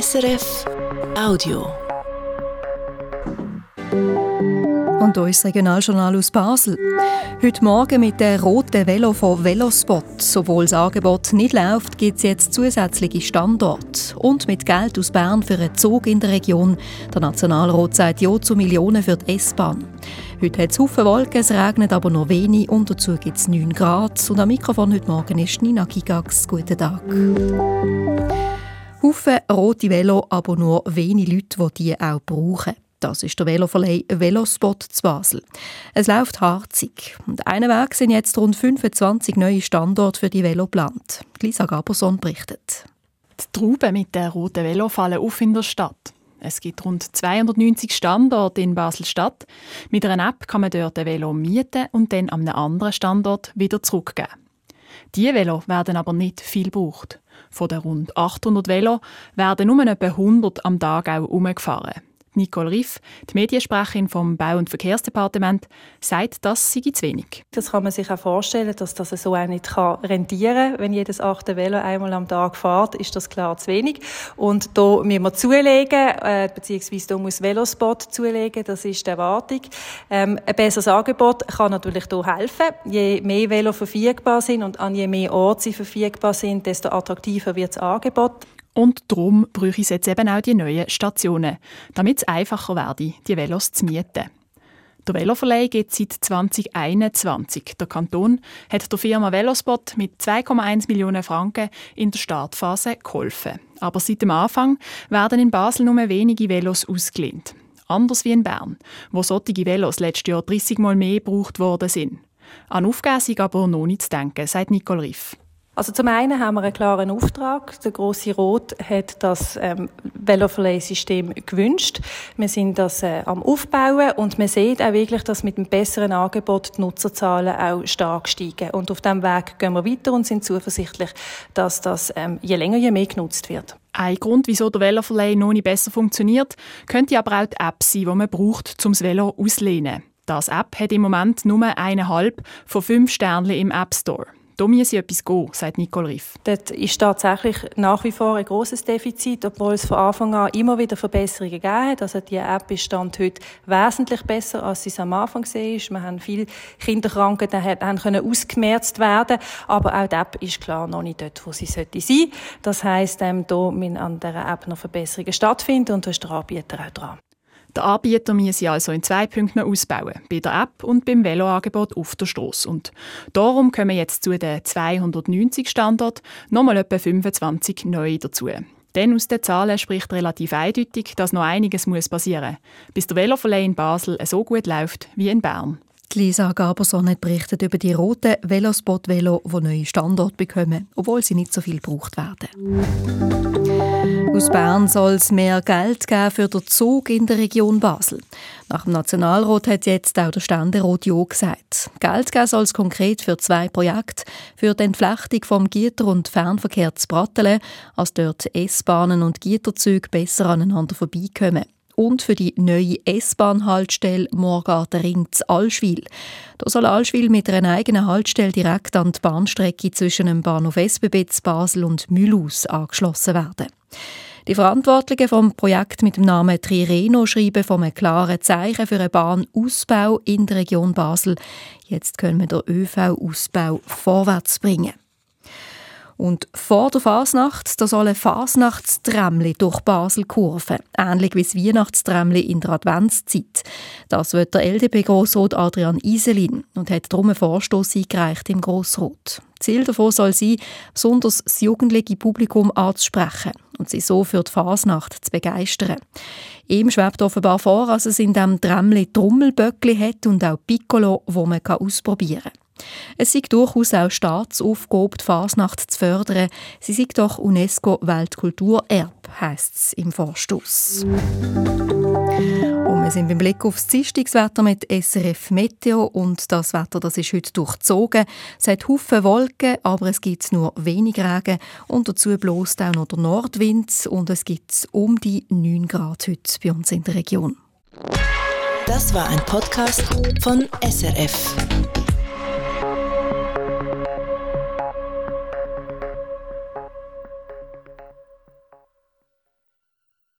SRF Audio. Und das Regionaljournal aus Basel. Heute Morgen mit der roten Velo von Velospot. Obwohl das Angebot nicht läuft, gibt es jetzt zusätzliche Standorte. Und mit Geld aus Bern für einen Zug in der Region. Der Nationalrat sagt Ja zu Millionen für die S-Bahn. Heute hat es Haufen Wolken, es regnet aber nur wenig und dazu gibt es 9 Grad. Und am Mikrofon heute Morgen ist Nina Gigax. Guten Tag. Haufen rote Velo, aber nur wenige Leute, die die auch brauchen. Das ist der Veloverleih Velospot zu Basel. Es läuft harzig. Und einen Weg sind jetzt rund 25 neue Standorte für die Velo geplant. Lisa Gaberson berichtet. Die Trauben mit der roten Velo fallen auf in der Stadt. Es gibt rund 290 Standorte in Basel-Stadt. Mit einer App kann man dort ein Velo mieten und dann an einem anderen Standort wieder zurückgeben. Diese Velo werden aber nicht viel gebraucht. Von den rund 800 Velo werden nur etwa 100 am Tag auch umgefahren. Nicole Riff, die Mediensprecherin vom Bau- und Verkehrsdepartement, sagt, das sei zu wenig. Das kann man sich auch vorstellen, dass das so auch nicht rentieren kann. Wenn jedes achte Velo einmal am Tag fährt, ist das klar zu wenig. Und da müssen wir zulegen, äh, beziehungsweise da muss Velospot zulegen, das ist die Erwartung. Ähm, ein besseres Angebot kann natürlich hier helfen. Je mehr Velo verfügbar sind und an je mehr Orte sie verfügbar sind, desto attraktiver wird das Angebot. Und darum brauche ich jetzt eben auch die neuen Stationen, damit es einfacher werde, die Velos zu mieten. Der Veloverleih geht seit 2021. Der Kanton hat der Firma Velospot mit 2,1 Millionen Franken in der Startphase geholfen. Aber seit dem Anfang werden in Basel nur wenige Velos ausgelehnt. Anders wie in Bern, wo solche Velos letztes Jahr 30 Mal mehr gebraucht worden sind. An Aufgabe aber noch nicht zu denken, sagt Nicole Riff. Also zum einen haben wir einen klaren Auftrag. Der große Rot hat das ähm, Veloverleih-System gewünscht. Wir sind das äh, am Aufbauen und man sieht auch wirklich, dass mit einem besseren Angebot die Nutzerzahlen auch stark steigen. Und auf diesem Weg gehen wir weiter und sind zuversichtlich, dass das ähm, je länger, je mehr genutzt wird. Ein Grund, wieso der Veloverleih noch nicht besser funktioniert, könnte aber auch die App sein, die man braucht, um das Velo auszulehnen. Das App hat im Moment nur eineinhalb von fünf Sternen im App Store. Da muss etwas gehen, sagt Nicole Riff. Dort ist tatsächlich nach wie vor ein grosses Defizit, obwohl es von Anfang an immer wieder Verbesserungen gegeben hat. Also die App ist Stand heute wesentlich besser, als sie es am Anfang war. Wir haben viele Kinderkranken, die haben können ausgemerzt werden, aber auch die App ist klar noch nicht dort, wo sie sollte sein. Das heisst, ähm, da müssen an dieser App noch Verbesserungen stattfinden und da ist der Anbieter auch dran. Der Anbieter muss also in zwei Punkten ausbauen, bei der App und beim Veloangebot auf der Strasse. Und darum kommen jetzt zu den 290 Standorten nochmal etwa 25 neue dazu. Denn aus den Zahlen spricht relativ eindeutig, dass noch einiges muss passieren muss, bis der Veloverleih in Basel so gut läuft wie in Bern. Lisa Gaberson hat berichtet über die roten Velospot-Velo, die neue Standorte bekommen, obwohl sie nicht so viel gebraucht werden. Aus Bern soll es mehr Geld geben für den Zug in der Region Basel. Nach dem Nationalrat hat jetzt auch der Ständerat Ja gesagt. Geld geben soll es konkret für zwei Projekte. Für die Entflechtung vom Gitter- und Fernverkehr zu Brattelen, als dort S-Bahnen und Gitterzüge besser aneinander vorbeikommen und für die neue S-Bahn-Haltestelle Morgarten Ring zu Allschwil. Da soll Allschwil mit einer eigenen Haltestelle direkt an die Bahnstrecke zwischen dem Bahnhof zu Basel und Mühlhaus angeschlossen werden. Die Verantwortlichen vom Projekt mit dem Namen Trireno schreiben einem klaren Zeichen für einen Bahnausbau in der Region Basel. Jetzt können wir den ÖV-Ausbau vorwärts bringen. Und vor der Fasnacht da soll ein Fasnachtsträmli durch Basel kurven, ähnlich wie das Weihnachtsträmli in der Adventszeit. Das wird der LDP-Grossrat Adrian Iselin und hat darum einen Vorstoß eingereicht im Grossrot. Ziel davon soll sein, besonders das jugendliche Publikum anzusprechen und sie so für die Fasnacht zu begeistern. Ihm schwebt offenbar vor, dass es in diesem Trämli Trommelböckli hat und auch Piccolo, wo man ausprobieren kann. Es sei durchaus auch Staatsaufgabe, die Fasnacht zu fördern. Sie sei doch UNESCO-Weltkulturerbe, heisst es im Vorstoß. Wir sind beim Blick aufs Dienstagswetter mit SRF Meteo und das Wetter das ist heute durchzogen. Es hat Haufen Wolken, aber es gibt nur wenig Regen und dazu bloßt auch noch der Nordwind und es gibt um die 9 Grad heute bei uns in der Region. Das war ein Podcast von SRF.